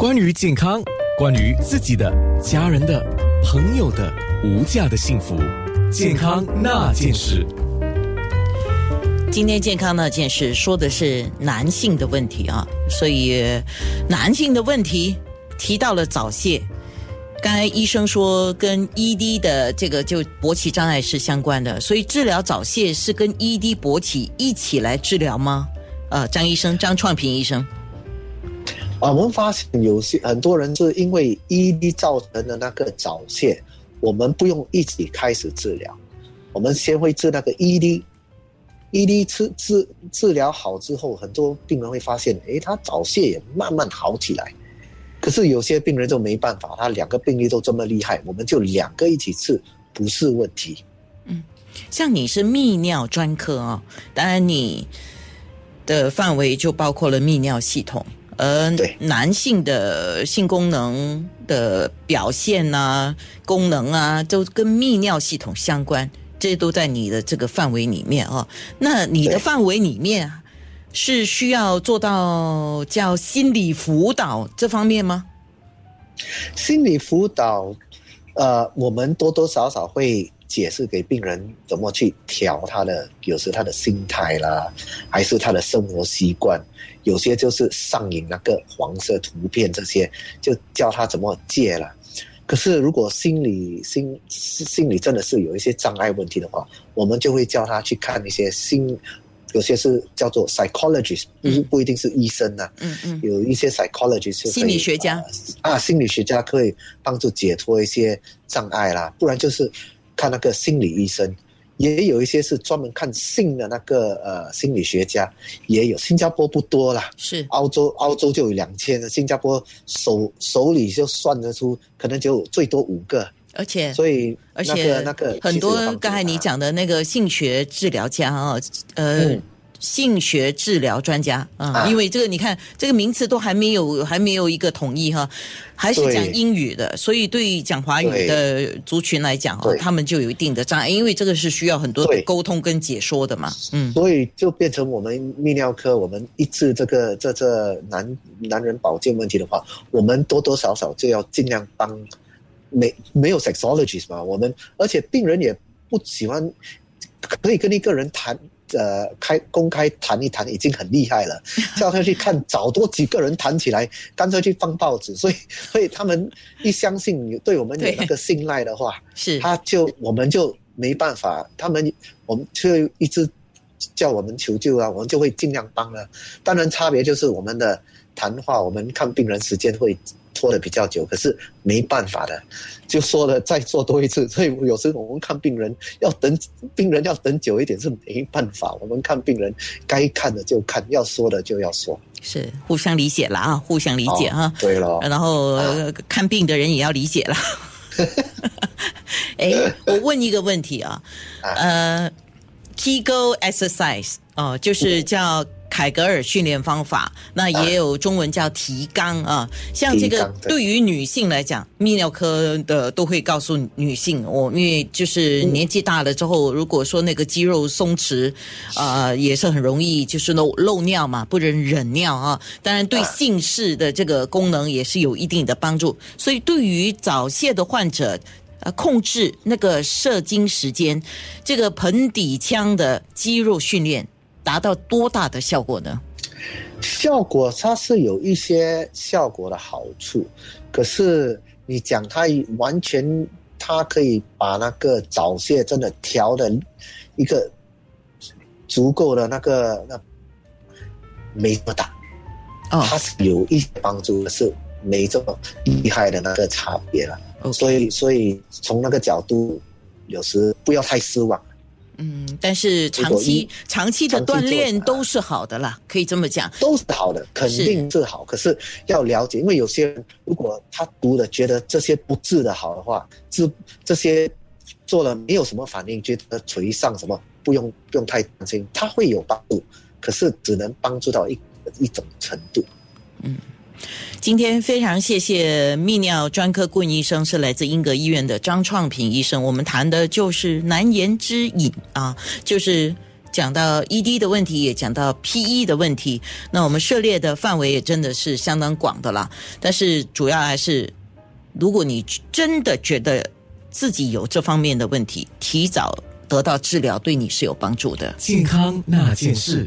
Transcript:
关于健康，关于自己的、家人的、朋友的无价的幸福，健康那件事。今天健康那件事说的是男性的问题啊，所以男性的问题提到了早泄。刚才医生说跟 ED 的这个就勃起障碍是相关的，所以治疗早泄是跟 ED 勃起一起来治疗吗？呃，张医生，张创平医生。我们发现有些很多人是因为 ED 造成的那个早泄，我们不用一起开始治疗，我们先会治那个 ED，ED 治治治疗好之后，很多病人会发现，诶，他早泄也慢慢好起来。可是有些病人就没办法，他两个病例都这么厉害，我们就两个一起治不是问题。嗯，像你是泌尿专科啊，当然你的范围就包括了泌尿系统，而男性的性功能的表现啊、功能啊，都跟泌尿系统相关，这都在你的这个范围里面啊。那你的范围里面。是需要做到叫心理辅导这方面吗？心理辅导，呃，我们多多少少会解释给病人怎么去调他的，有时他的心态啦，还是他的生活习惯，有些就是上瘾那个黄色图片这些，就教他怎么戒了。可是如果心理心心理真的是有一些障碍问题的话，我们就会叫他去看一些心。有些是叫做 psychologist，不一定是医生呐。嗯嗯，有一些 psychologist 心理学家啊，心理学家可以帮助解脱一些障碍啦。不然就是看那个心理医生，也有一些是专门看性的那个呃心理学家，也有。新加坡不多啦，是澳洲澳洲就有两千，新加坡手手里就算得出，可能就最多五个。而且，所以，而且那个很多刚才你讲的那个性学治疗家啊，呃，性学治疗专家。啊，因为这个你看这个名词都还没有还没有一个统一哈，还是讲英语的，所以对讲华语的族群来讲哦，他们就有一定的障碍，因为这个是需要很多的沟通跟解说的嘛，嗯，所以就变成我们泌尿科，我们一治这个这这男男人保健问题的话，我们多多少少就要尽量帮。没没有 sexologist 嘛？我们而且病人也不喜欢，可以跟一个人谈，呃，开公开谈一谈已经很厉害了，叫他去看找多几个人谈起来，干脆去放报纸。所以所以他们一相信你对我们有那个信赖的话，是他就我们就没办法，他们我们就一直叫我们求救啊，我们就会尽量帮了。当然差别就是我们的谈话，我们看病人时间会。拖的比较久，可是没办法的，就说了再做多一次，所以有时候我们看病人要等，病人要等久一点是没办法。我们看病人该看的就看，要说的就要说，是互相理解了啊，互相理解哈。对了，然后看病的人也要理解了。哎，我问一个问题啊，呃，Kegel exercise 哦，就是叫。凯格尔训练方法，那也有中文叫提肛啊。像这个对于女性来讲，泌尿科的都会告诉女性，我因为就是年纪大了之后，如果说那个肌肉松弛，啊，也是很容易就是漏漏尿嘛，不能忍尿啊。当然对性事的这个功能也是有一定的帮助。所以对于早泄的患者，呃，控制那个射精时间，这个盆底腔的肌肉训练。达到多大的效果呢？效果它是有一些效果的好处，可是你讲它完全，它可以把那个早泄真的调的一个足够的那个那没这么大，哦，它是有一些帮助，是没这么厉害的那个差别了。所以，所以从那个角度，有时不要太失望。嗯，但是长期长期的锻炼都是好的啦，可以这么讲，都是好的，肯定是好。可是要了解，因为有些人如果他读了觉得这些不治的好的话，治这些做了没有什么反应，觉得垂上什么不用不用太担心，他会有帮助，可是只能帮助到一一种程度。嗯。今天非常谢谢泌尿专科顾问医生，是来自英格医院的张创平医生。我们谈的就是难言之隐啊，就是讲到 ED 的问题，也讲到 PE 的问题。那我们涉猎的范围也真的是相当广的啦。但是主要还是，如果你真的觉得自己有这方面的问题，提早得到治疗，对你是有帮助的。健康那件事。